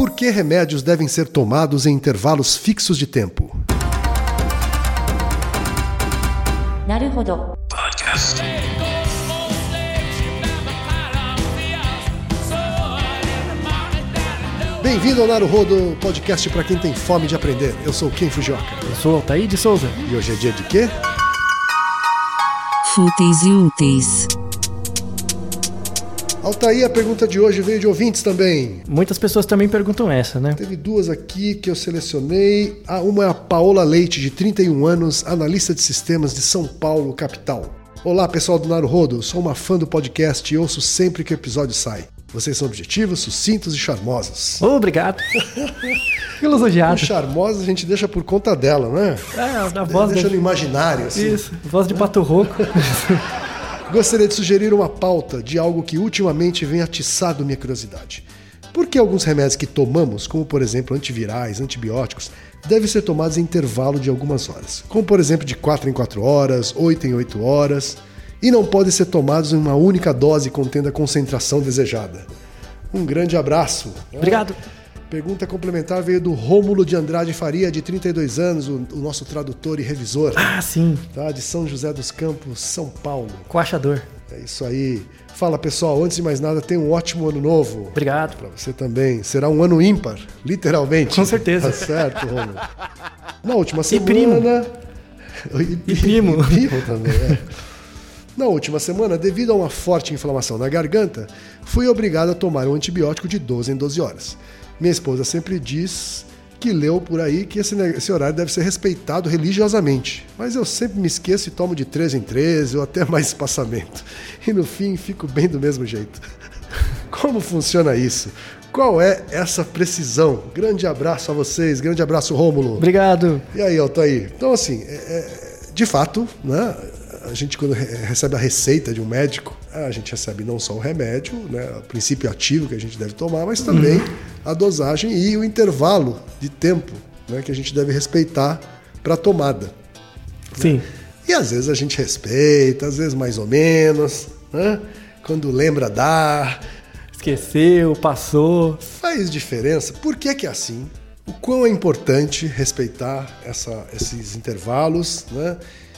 Por que remédios devem ser tomados em intervalos fixos de tempo? Podcast. Bem-vindo ao Naruhodo, podcast para quem tem fome de aprender. Eu sou Ken Fujioka. Eu sou Altair de Souza. E hoje é dia de quê? Fúteis e úteis. Altair, a pergunta de hoje veio de ouvintes também. Muitas pessoas também perguntam essa, né? Teve duas aqui que eu selecionei. Ah, uma é a Paola Leite, de 31 anos, analista de sistemas de São Paulo, capital. Olá, pessoal do Naruhodo. Sou uma fã do podcast e ouço sempre que o episódio sai. Vocês são objetivos, sucintos e charmosos. Obrigado. Elogiado. charmosa a gente deixa por conta dela, né? É, a voz deixa no imaginário, assim. Isso, voz de pato rouco. Gostaria de sugerir uma pauta de algo que ultimamente vem atiçado minha curiosidade. Por que alguns remédios que tomamos, como por exemplo antivirais, antibióticos, devem ser tomados em intervalo de algumas horas? Como por exemplo de 4 em 4 horas, 8 em 8 horas, e não podem ser tomados em uma única dose contendo a concentração desejada? Um grande abraço. Obrigado. Pergunta complementar veio do Rômulo de Andrade Faria, de 32 anos, o, o nosso tradutor e revisor, Ah, sim. tá? de São José dos Campos, São Paulo. Coachador. É isso aí. Fala pessoal, antes de mais nada, tenha um ótimo ano novo. Obrigado. Pra você também. Será um ano ímpar, literalmente. Com certeza. Tá certo, Romulo. Na última semana. primo. E, E primo. E primo também, é. Na última semana, devido a uma forte inflamação na garganta, fui obrigado a tomar um antibiótico de 12 em 12 horas. Minha esposa sempre diz que leu por aí que esse, esse horário deve ser respeitado religiosamente. Mas eu sempre me esqueço e tomo de 13 em 13 ou até mais espaçamento. E no fim fico bem do mesmo jeito. Como funciona isso? Qual é essa precisão? Grande abraço a vocês, grande abraço, Rômulo. Obrigado. E aí, Altair? Então, assim, é- é- de fato, né? A gente, quando re- recebe a receita de um médico, a gente recebe não só o remédio, né, o princípio ativo que a gente deve tomar, mas também a dosagem e o intervalo de tempo né, que a gente deve respeitar para a tomada. Sim. E às vezes a gente respeita, às vezes mais ou menos, né? Quando lembra, dá. Esqueceu, passou. Faz diferença? Por que, que é assim? O quão é importante respeitar essa- esses intervalos, né?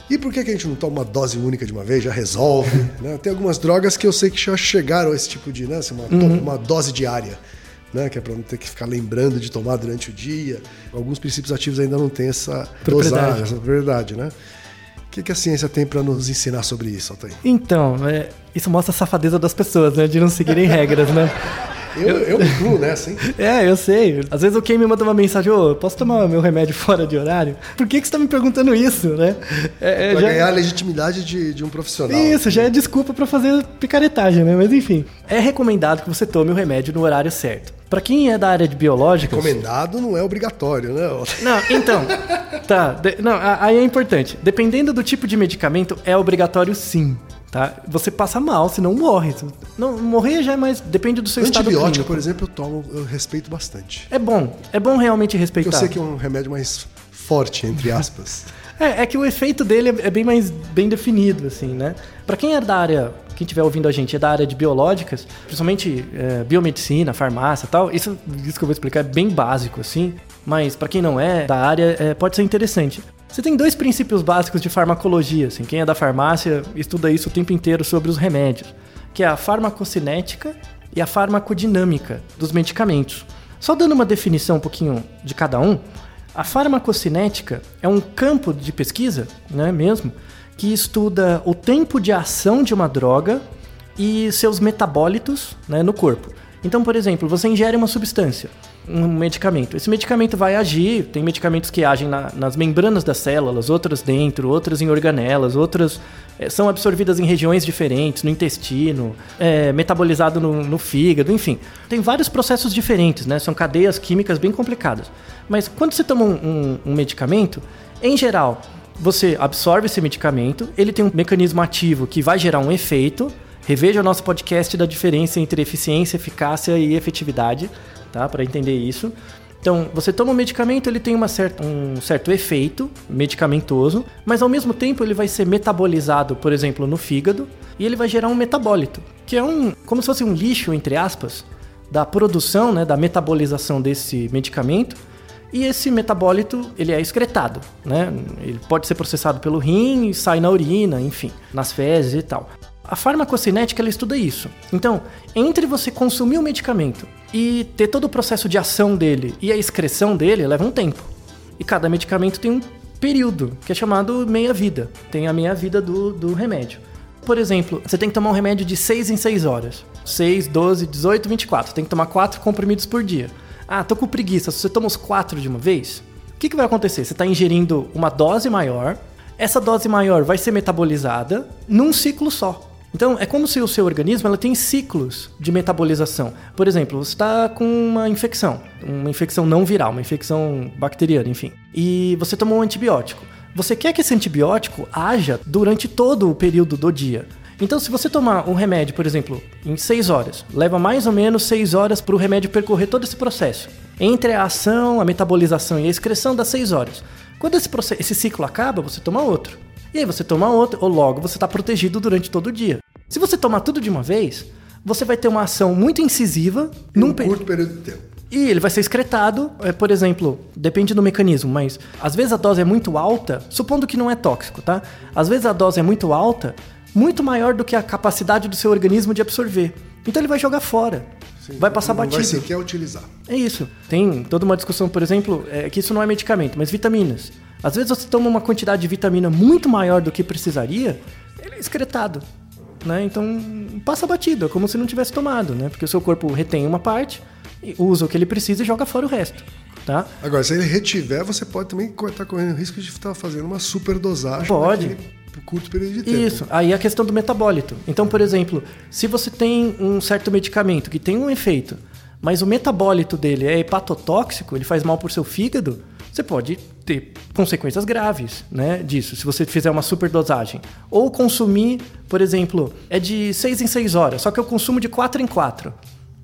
E por que, que a gente não toma uma dose única de uma vez, já resolve? né? Tem algumas drogas que eu sei que já chegaram a esse tipo de, né? assim, uma, to- uma dose diária, né? Que é para não ter que ficar lembrando de tomar durante o dia. Alguns princípios ativos ainda não têm essa dosagem, essa propriedade, né? O que, que a ciência tem para nos ensinar sobre isso, Altair? Então, é, isso mostra a safadeza das pessoas, né? De não seguirem regras, né? Eu, eu me incluo nessa, hein? É, eu sei. Às vezes o Ken me manda uma mensagem, ô, posso tomar meu remédio fora de horário? Por que, que você tá me perguntando isso, né? É, é, Para já- ganhar a legitimidade de, de um profissional. Isso, já é desculpa pra fazer picaretagem, né? Mas enfim. É recomendado que você tome o remédio no horário certo. Pra quem é da área de biológicas... Recomendado não é obrigatório, né? Não, então. Tá, de- não, aí é importante. Dependendo do tipo de medicamento, é obrigatório sim. Tá? Você passa mal, senão morre. Não, morrer já é mais. Depende do seu estado Antibiótico, clínico. por exemplo, eu tomo, eu respeito bastante. É bom. É bom realmente respeitar. Eu sei que é um remédio mais forte, entre aspas. É, é que o efeito dele é é bem mais bem definido, assim, né? Pra quem é da área, quem estiver ouvindo a gente, é da área de biológicas, principalmente é, biomedicina, farmácia e tal, isso, isso que eu vou explicar é bem básico, assim, mas pra quem não é da área, é, pode ser interessante. Você tem dois princípios básicos de farmacologia, assim, quem é da farmácia estuda isso o tempo inteiro sobre os remédios, que é a farmacocinética e a farmacodinâmica dos medicamentos. Só dando uma definição um pouquinho de cada um, a farmacocinética é um campo de pesquisa, né, mesmo, que estuda o tempo de ação de uma droga e seus metabólitos né, no corpo. Então, por exemplo, você ingere uma substância, um medicamento. Esse medicamento vai agir, tem medicamentos que agem na- nas membranas das células, outras dentro, outras em organelas, outras eh, são absorvidas em regiões diferentes, no intestino, é, metabolizado no, no fígado, enfim. Tem vários processos diferentes, né? São cadeias químicas bem complicadas. Mas quando você toma um, um- um medicamento, em geral, você absorve esse medicamento, ele tem um mecanismo ativo que vai gerar um efeito. Reveja o nosso podcast da diferença entre eficiência, eficácia e efetividade, tá? Para entender isso. Então, você toma um medicamento, ele tem uma certa, um certo efeito medicamentoso, mas ao mesmo tempo ele vai ser metabolizado, por exemplo, no fígado, e ele vai gerar um metabólito, que é um como se fosse um lixo entre aspas da produção, né, da metabolização desse medicamento. E esse metabólito, ele é excretado, né? Ele pode ser processado pelo rim sai na urina, enfim, nas fezes e tal. A farmacocinética ela estuda isso. Então, entre você consumir o medicamento e ter todo o processo de ação dele e a excreção dele, leva um tempo. E cada medicamento tem um período, que é chamado meia-vida. Tem a meia-vida do, do remédio. Por exemplo, você tem que tomar um remédio de 6 em 6 horas. 6, 12, 18, 24. Tem que tomar 4 comprimidos por dia. Ah, tô com preguiça. Se você toma os 4 de uma vez, o que, que vai acontecer? Você está ingerindo uma dose maior. Essa dose maior vai ser metabolizada num ciclo só. Então, é como se o seu organismo ela tem ciclos de metabolização. Por exemplo, você está com uma infecção, uma infecção não viral, uma infecção bacteriana, enfim, e você tomou um antibiótico. Você quer que esse antibiótico haja durante todo o período do dia. Então, se você tomar um remédio, por exemplo, em 6 horas, leva mais ou menos 6 horas para o remédio percorrer todo esse processo. Entre a ação, a metabolização e a excreção das 6 horas. Quando esse, esse ciclo acaba, você toma outro. E aí você toma outro, ou logo você está protegido durante todo o dia. Se você tomar tudo de uma vez, você vai ter uma ação muito incisiva Em num um curto período de tempo. e ele vai ser excretado, é, por exemplo, depende do mecanismo, mas às vezes a dose é muito alta, supondo que não é tóxico, tá? Às vezes a dose é muito alta, muito maior do que a capacidade do seu organismo de absorver. Então ele vai jogar fora. Vai passar não batido. vai sequer utilizar. É isso. Tem toda uma discussão, por exemplo, é, que isso não é medicamento, mas vitaminas. Às vezes você toma uma quantidade de vitamina muito maior do que precisaria, ele é excretado. Né? Então passa batido, é como se não tivesse tomado, né? Porque o seu corpo retém uma parte, e usa o que ele precisa e joga fora o resto. Tá? Agora, se ele retiver, você pode também estar correndo o risco de estar fazendo uma superdosagem Pode. naquele curto período de tempo. Isso, aí a questão do metabólito. Então, por exemplo, se você tem um certo medicamento que tem um efeito, mas o metabólito dele é hepatotóxico, ele faz mal para o seu fígado, você pode ter consequências graves né, disso, se você fizer uma superdosagem. Ou consumir, por exemplo, é de 6 em 6 horas, só que eu consumo de 4 em 4.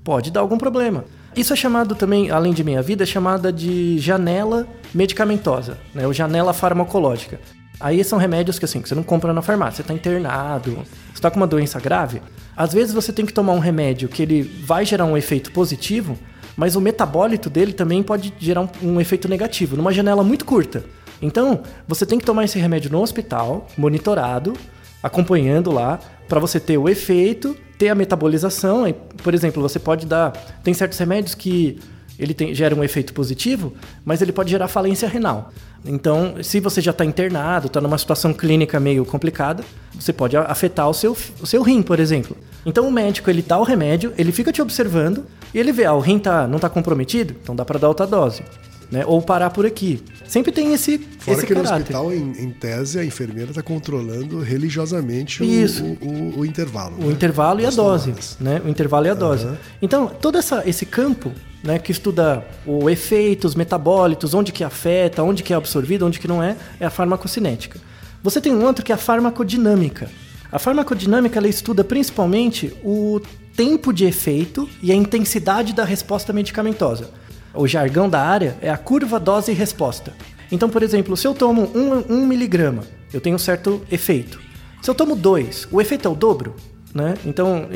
Pode dar algum problema. Isso é chamado também, além de meia-vida, é chamada de janela medicamentosa, né, ou janela farmacológica. Aí são remédios que assim, que você não compra na farmácia, você está internado, você está com uma doença grave. Às vezes você tem que tomar um remédio que ele vai gerar um efeito positivo, mas o metabólito dele também pode gerar um, um efeito negativo, numa janela muito curta. Então, você tem que tomar esse remédio no hospital, monitorado, acompanhando lá, para você ter o efeito, ter a metabolização. Por exemplo, você pode dar. Tem certos remédios que ele tem, gera um efeito positivo, mas ele pode gerar falência renal. Então, se você já está internado, está numa situação clínica meio complicada, você pode afetar o seu, o seu rim, por exemplo. Então, o médico ele dá o remédio, ele fica te observando e ele vê, ah, o rim tá, não está comprometido, então dá para dar outra dose. Né? Ou parar por aqui. Sempre tem esse, Fora esse que no caráter. hospital, em, em tese, a enfermeira está controlando religiosamente o, Isso. o, o- o intervalo. O né? intervalo e a dose, tomadas. né? O intervalo e a dose. Então, todo essa, esse campo, né, que estuda o efeito, os metabólitos, onde que afeta, onde que é absorvido, onde que não é, é a farmacocinética. Você tem um outro que é a farmacodinâmica. A farmacodinâmica ela estuda principalmente o tempo de efeito e a intensidade da resposta medicamentosa. O jargão da área é a curva dose e resposta. Então, por exemplo, se eu tomo um, um miligrama, eu tenho um certo efeito. Se eu tomo dois, o efeito é o dobro? Né? Então,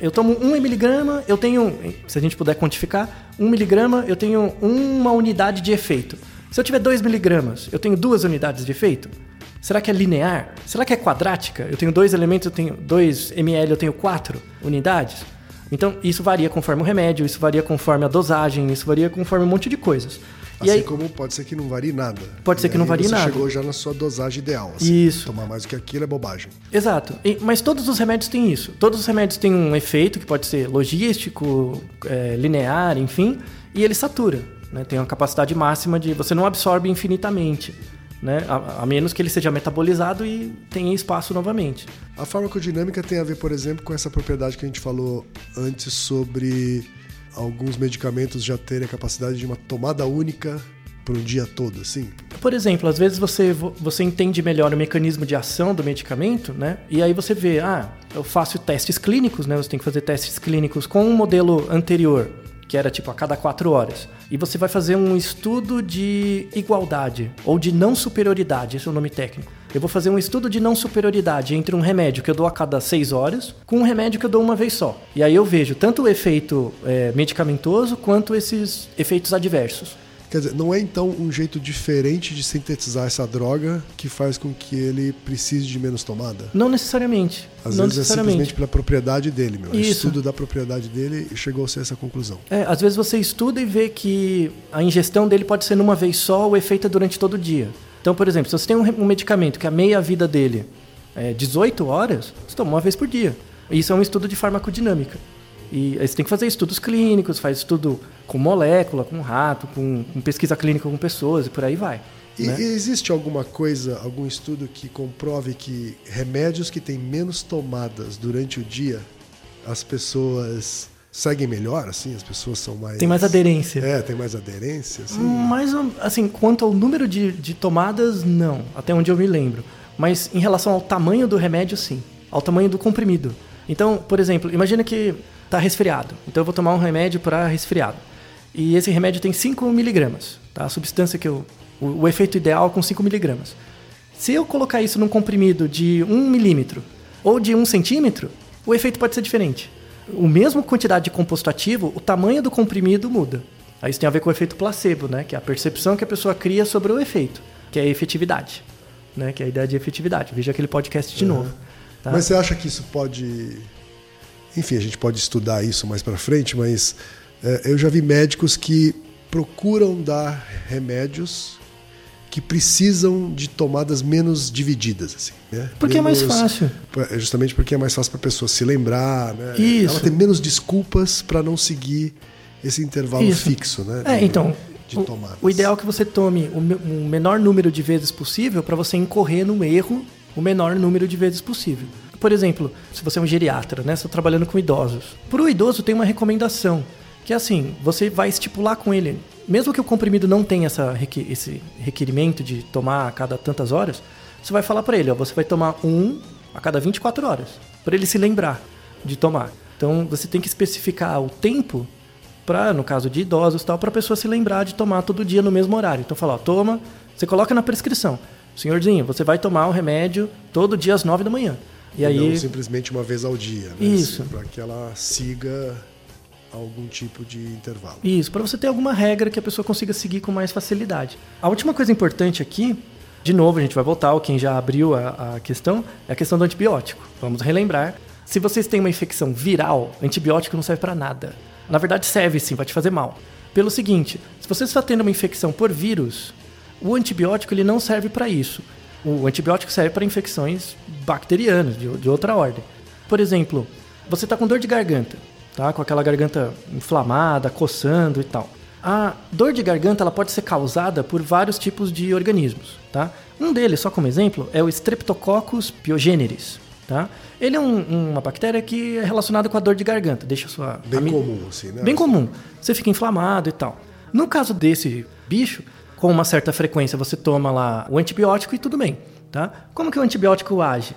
eu tomo um miligrama, eu tenho, se a gente puder quantificar, um miligrama, eu tenho uma unidade de efeito. Se eu tiver dois miligramas, eu tenho duas unidades de efeito? Será que é linear? Será que é quadrática? Eu tenho dois elementos, eu tenho 2 ml, eu tenho quatro unidades? Então, isso varia conforme o remédio, isso varia conforme a dosagem, isso varia conforme um monte de coisas. Assim e aí, como pode ser que não varie nada. Pode ser que não varie você nada. chegou já na sua dosagem ideal. assim. Isso. Tomar mais do que aquilo é bobagem. Exato. E- mas todos os remédios têm isso. Todos os remédios têm um efeito que pode ser logístico, é, linear, enfim, e ele satura. Né? Tem uma capacidade máxima de. Você não absorve infinitamente. Né? A, a menos que ele seja metabolizado e tenha espaço novamente. A farmacodinâmica tem a ver, por exemplo, com essa propriedade que a gente falou antes sobre alguns medicamentos já terem a capacidade de uma tomada única para um dia todo, assim. Por exemplo, às vezes você, vo- você entende melhor o mecanismo de ação do medicamento, né? E aí você vê, ah, eu faço testes clínicos, né? Você tem que fazer testes clínicos com um modelo anterior, que era tipo a cada quatro horas. E você vai fazer um estudo de igualdade ou de não superioridade, esse é o nome técnico. eu vou fazer um estudo de não superioridade entre um remédio que eu dou a cada seis horas com um remédio que eu dou uma vez só. E aí eu vejo tanto o efeito é, medicamentoso quanto esses efeitos adversos. Quer dizer, não é então um jeito diferente de sintetizar essa droga que faz com que ele precise de menos tomada? Não necessariamente. Às não vezes é necessariamente. simplesmente pela propriedade dele, meu. Isso. estudo da propriedade dele chegou-se a essa conclusão. É, às vezes você estuda e vê que a ingestão dele pode ser numa vez só, o efeito é durante todo o dia. Então, por exemplo, se você tem um, um medicamento que a meia-vida dele é 18 horas, você toma uma vez por dia. Isso é um estudo de farmacodinâmica. E aí você tem que fazer estudos clínicos, faz estudo com molécula, com rato, com, com pesquisa clínica com pessoas e por aí vai. E né? existe alguma coisa, algum estudo que comprove que remédios que têm menos tomadas durante o dia, as pessoas seguem melhor, assim? As pessoas são mais... Tem mais aderência. É, tem mais aderência, assim? Mas, assim, quanto ao número de, de tomadas, não. Até onde eu me lembro. Mas em relação ao tamanho do remédio, sim. Ao tamanho do comprimido. Então, por exemplo, imagina que está resfriado. Então eu vou tomar um remédio para resfriado. E esse remédio tem 5 miligramas. Tá? A substância que eu... O, o efeito ideal é com 5 miligramas. Se eu colocar isso num comprimido de 1 milímetro ou de 1 centímetro, o efeito pode ser diferente. O mesmo quantidade de composto ativo, o tamanho do comprimido muda. Aí isso tem a ver com o efeito placebo, né? Que é a percepção que a pessoa cria sobre o efeito, que é a efetividade, né? Que é a ideia de efetividade. Veja aquele podcast de novo. tá? Mas você acha que isso pode... Enfim, a gente pode estudar isso mais para frente, mas eu já vi médicos que procuram dar remédios que precisam de tomadas menos divididas, assim, né? Porque é mais Menos- fácil. É Justamente porque é mais fácil para a pessoa se lembrar, né? Isso. Ela tem menos desculpas para não seguir esse intervalo Isso. fixo, né? É, de- então, de o, tomadas. o ideal é que você tome o, o menor número de vezes possível para você incorrer no erro o menor número de vezes possível. Por exemplo, se você é um geriatra, né, você está trabalhando com idosos. Para o idoso tem uma recomendação, que é assim, você vai estipular com ele, mesmo que o comprimido não tenha essa, esse requerimento de tomar a cada tantas horas, você vai falar para ele, ó, você vai tomar um a cada 24 horas, para ele se lembrar de tomar. Então você tem que especificar o tempo para, no caso de idosos, tal, para a pessoa se lembrar de tomar todo dia no mesmo horário. Então fala, ó, toma, você coloca na prescrição. Senhorzinho, você vai tomar o remédio todo dia às 9 da manhã. E E aí não simplesmente uma vez ao dia, né? Isso. Para que ela siga algum tipo de intervalo. Isso, para você ter alguma regra que a pessoa consiga seguir com mais facilidade. A última coisa importante aqui, de novo, a gente vai voltar quem já abriu a, a questão, é a questão do antibiótico. Vamos relembrar. Se vocês têm uma infecção viral, antibiótico não serve para nada. Na verdade, serve sim, vai te fazer mal. Pelo seguinte, se você está tendo uma infecção por vírus, o antibiótico ele não serve para isso. O antibiótico serve para infecções bacterianas, de, de outra ordem. Por exemplo, você está com dor de garganta, tá? com aquela garganta inflamada, coçando e tal. A dor de garganta ela pode ser causada por vários tipos de organismos. Tá? Um deles, só como exemplo, é o Streptococcus pyogenes. Tá? Ele é um- uma bactéria que é relacionada com a dor de garganta. Deixa sua Bem ami- comum, assim, né? Bem comum. Você fica inflamado e tal. No caso desse bicho, com uma certa frequência você toma lá o antibiótico e tudo bem, tá? Como que o antibiótico age?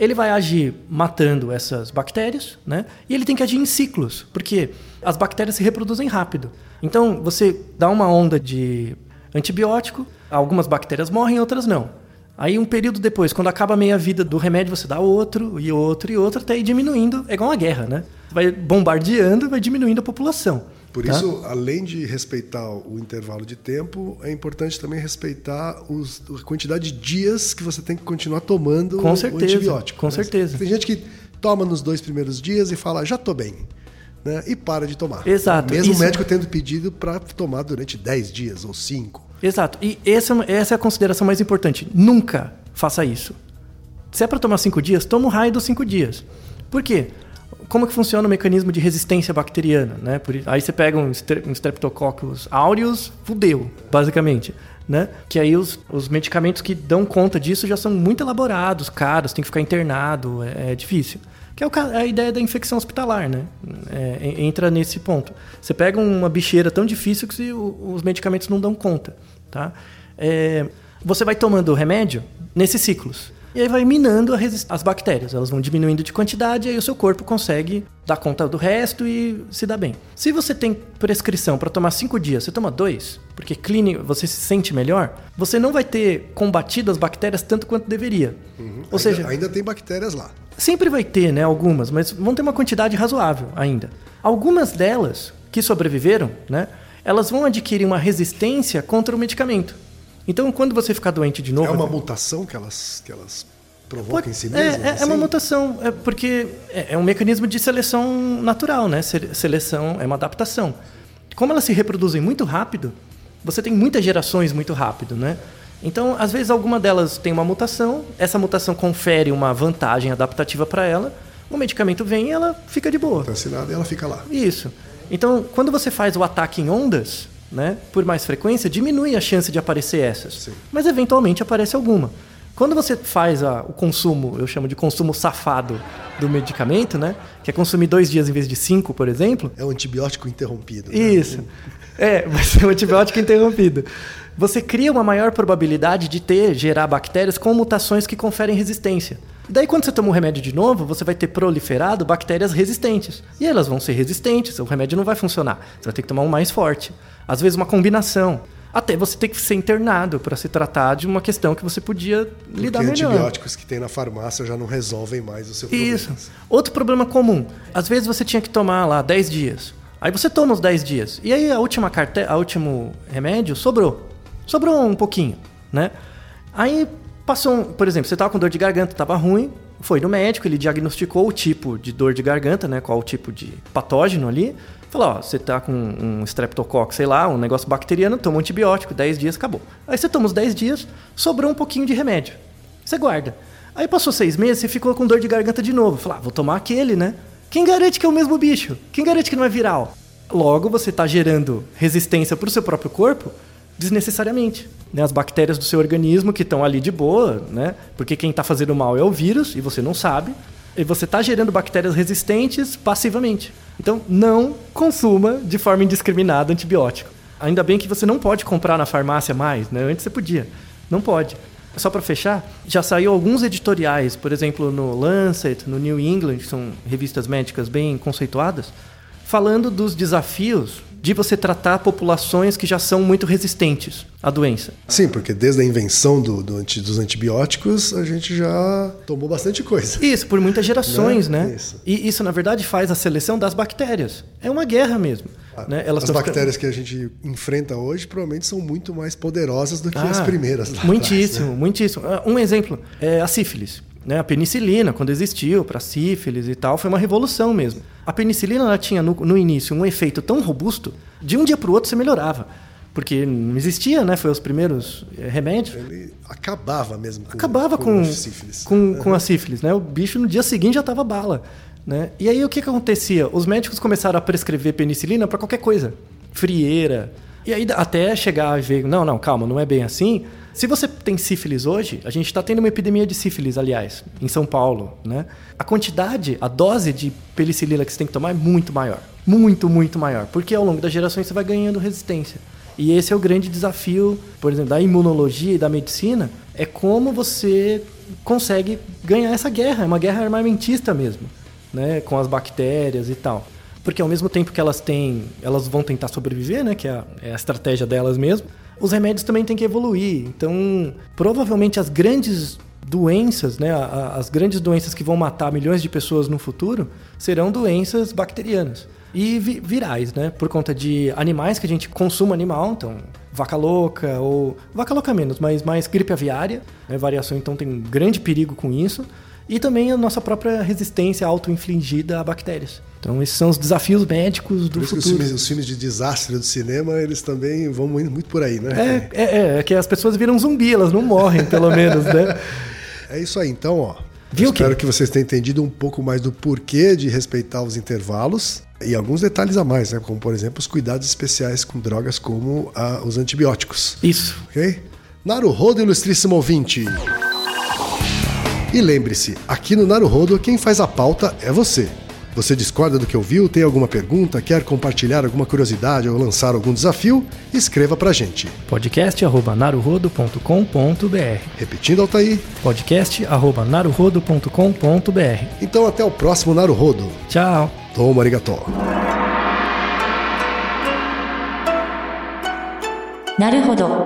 Ele vai agir matando essas bactérias, né? E ele tem que agir em ciclos, porque as bactérias se reproduzem rápido. Então, você dá uma onda de antibiótico, algumas bactérias morrem, outras não. Aí um período depois, quando acaba a meia vida do remédio, você dá outro e outro e outro, até ir diminuindo. É igual uma guerra, né? Vai bombardeando vai diminuindo a população. Por tá? isso, além de respeitar o intervalo de tempo, é importante também respeitar os- a quantidade de dias que você tem que continuar tomando Com o certeza, antibiótico. com né? certeza. Tem gente que toma nos dois primeiros dias e fala, já tô bem. Né? E para de tomar. Exato, Mesmo isso- o médico tendo pedido para tomar durante 10 dias ou 5. Exato. E essa, essa é a consideração mais importante. Nunca faça isso. Se é para tomar cinco dias, toma o raio dos cinco dias. Por quê? Como que funciona o mecanismo de resistência bacteriana? Né? Por aí você pega um, stre- um Streptococcus aureus, fudeu, basicamente. Né? Que aí os, os medicamentos que dão conta disso já são muito elaborados, caros, tem que ficar internado, é, é difícil. Que é o ca- a ideia da infecção hospitalar, né? É, en- entra nesse ponto. Você pega uma bicheira tão difícil que os medicamentos não dão conta, tá? É, você vai tomando remédio nesses ciclos. E aí vai minando as bactérias. Elas vão diminuindo de quantidade e aí o seu corpo consegue dar conta do resto e se dá bem. Se você tem prescrição para tomar cinco dias, você toma dois, porque clínico você se sente melhor, você não vai ter combatido as bactérias tanto quanto deveria. Ou ainda, seja, ainda tem bactérias lá. Sempre vai ter, né, algumas, mas vão ter uma quantidade razoável ainda. Algumas delas que sobreviveram, né, elas vão adquirir uma resistência contra o medicamento. Então, quando você ficar doente de novo, É uma mutação que elas, que elas provocam Pode- em si é, mesmas? é, é uma assim? mutação, é porque é, é um mecanismo de seleção natural, né? Se- Seleção é uma adaptação. Como elas se reproduzem muito rápido, você tem muitas gerações muito rápido, né? Então, às vezes, alguma delas tem uma mutação, essa mutação confere uma vantagem adaptativa para ela, o medicamento vem e ela fica de boa. Tá assinado e ela fica lá. Isso. Então, quando você faz o ataque em ondas, né, por mais frequência, diminui a chance de aparecer essas. Sim. Mas eventualmente aparece alguma. Quando você faz a- o consumo, eu chamo de consumo safado do medicamento, né, que é consumir dois dias em vez de cinco, por exemplo, É um antibiótico interrompido. né? isso. É, vai ser um antibiótico interrompido. Você cria uma maior probabilidade de ter, gerar bactérias com mutações que conferem resistência. Daí, quando você toma o remédio de novo, você vai ter proliferado bactérias resistentes. E elas vão ser resistentes, o remédio não vai funcionar. Você vai ter que tomar um mais forte. Às vezes, uma combinação. Até você ter que ser internado para se tratar de uma questão que você podia Porque lidar melhor. antibióticos que tem na farmácia já não resolvem mais o seu problema. Isso. Outro problema comum. Às vezes você tinha que tomar lá 10 dias. Aí você toma os 10 dias. E aí a última carte... a último remédio sobrou. Sobrou um pouquinho, né? Aí passou, um... por exemplo, você estava com dor de garganta, estava ruim, foi no médico, ele diagnosticou o tipo de dor de garganta, né? Qual o tipo de patógeno ali. Falou, ó, você tá com um streptococcus, sei lá, um negócio bacteriano, toma um antibiótico, 10 dias, acabou. Aí você toma os 10 dias, sobrou um pouquinho de remédio. Você guarda. Aí passou seis meses, você ficou com dor de garganta de novo. Falou, ah, vou tomar aquele, né? Quem garante que é o mesmo bicho? Quem garante que não é viral? Logo, você está gerando resistência para o seu próprio corpo desnecessariamente. Né? As bactérias do seu organismo que estão ali de boa, né? Porque quem está fazendo mal é o vírus e você não sabe. E você está gerando bactérias resistentes passivamente. Então, não consuma de forma indiscriminada antibiótico. Ainda bem que você não pode comprar na farmácia mais, né? Antes você podia. Não pode. Só para fechar, já saiu alguns editoriais, por exemplo, no Lancet, no New England, que são revistas médicas bem conceituadas, falando dos desafios de você tratar populações que já são muito resistentes à doença. Sim, porque desde a invenção do, do anti- dos antibióticos, a gente já tomou bastante coisa. Isso, por muitas gerações, Né? né? Isso. E isso, na verdade, faz a seleção das bactérias. É uma guerra mesmo. né? Elas As tão ficando- bactérias que a gente enfrenta hoje provavelmente são muito mais poderosas do que as Ah, primeiras. lá Muitíssimo, atrás, né? muitíssimo. Ah, Um exemplo é a sífilis. Né? A penicilina, quando existiu para sífilis e tal, foi uma revolução mesmo. A penicilina ela tinha no, no início um efeito tão robusto, de um dia para o outro você melhorava. Porque não existia, né? Foi os primeiros eh, remédios. Ele acabava mesmo com, Acabava com, a sífilis. com, com a sífilis, né? O bicho no dia seguinte já tava bala, né? E aí o que que acontecia? Os médicos começaram a prescrever penicilina para qualquer coisa, frieira. E aí até chegar e ver, não, não, calma, não é bem assim. Se você tem sífilis hoje, a gente está tendo uma epidemia de sífilis, aliás, em São Paulo, né? A quantidade, a dose de penicilina que você tem que tomar é muito maior, muito, muito maior, porque ao longo das gerações você vai ganhando resistência. E esse é o grande desafio, por exemplo, da imunologia e da medicina, é como você consegue ganhar essa guerra, é uma guerra armamentista mesmo, né, com as bactérias e tal. Porque ao mesmo tempo que elas têm, elas vão tentar sobreviver, né, que é a, é a estratégia delas mesmo, os remédios também têm que evoluir. Então, provavelmente as grandes doenças, né, as grandes doenças que vão matar milhões de pessoas no futuro serão doenças bacterianas e vi- virais, né, por conta de animais que a gente consuma animal, então vaca louca ou vaca louca menos, mas mais gripe aviária, né, variação então tem um grande perigo com isso e também a nossa própria resistência auto-infligida a bactérias. Então esses são os desafios médicos do Por isso que os futuro. filmes, os filmes de desastre do cinema, eles também vão muito, muito por aí, né? É, é, é, é que as pessoas viram zumbi, elas não morrem, pelo menos, né? É isso aí, então, ó. Viu espero que- que vocês tenham entendido um pouco mais do porquê de respeitar os intervalos e alguns detalhes a mais, né? Como, por exemplo, os cuidados especiais com drogas como ah, os antibióticos. Isso. Ok? Naruhodo, ilustríssimo ouvinte. E lembre-se, aqui no Naruhodo, quem faz a pauta é você. Você discorda do que ouviu, tem alguma pergunta, quer compartilhar alguma curiosidade ou lançar algum desafio? Escreva pra gente. podcast@naruhodo.com.br. Repetindo, Altair. podcast@naruhodo.com.br. Então até o próximo Naruhodo. Tchau. Toma arigatô. なるほど。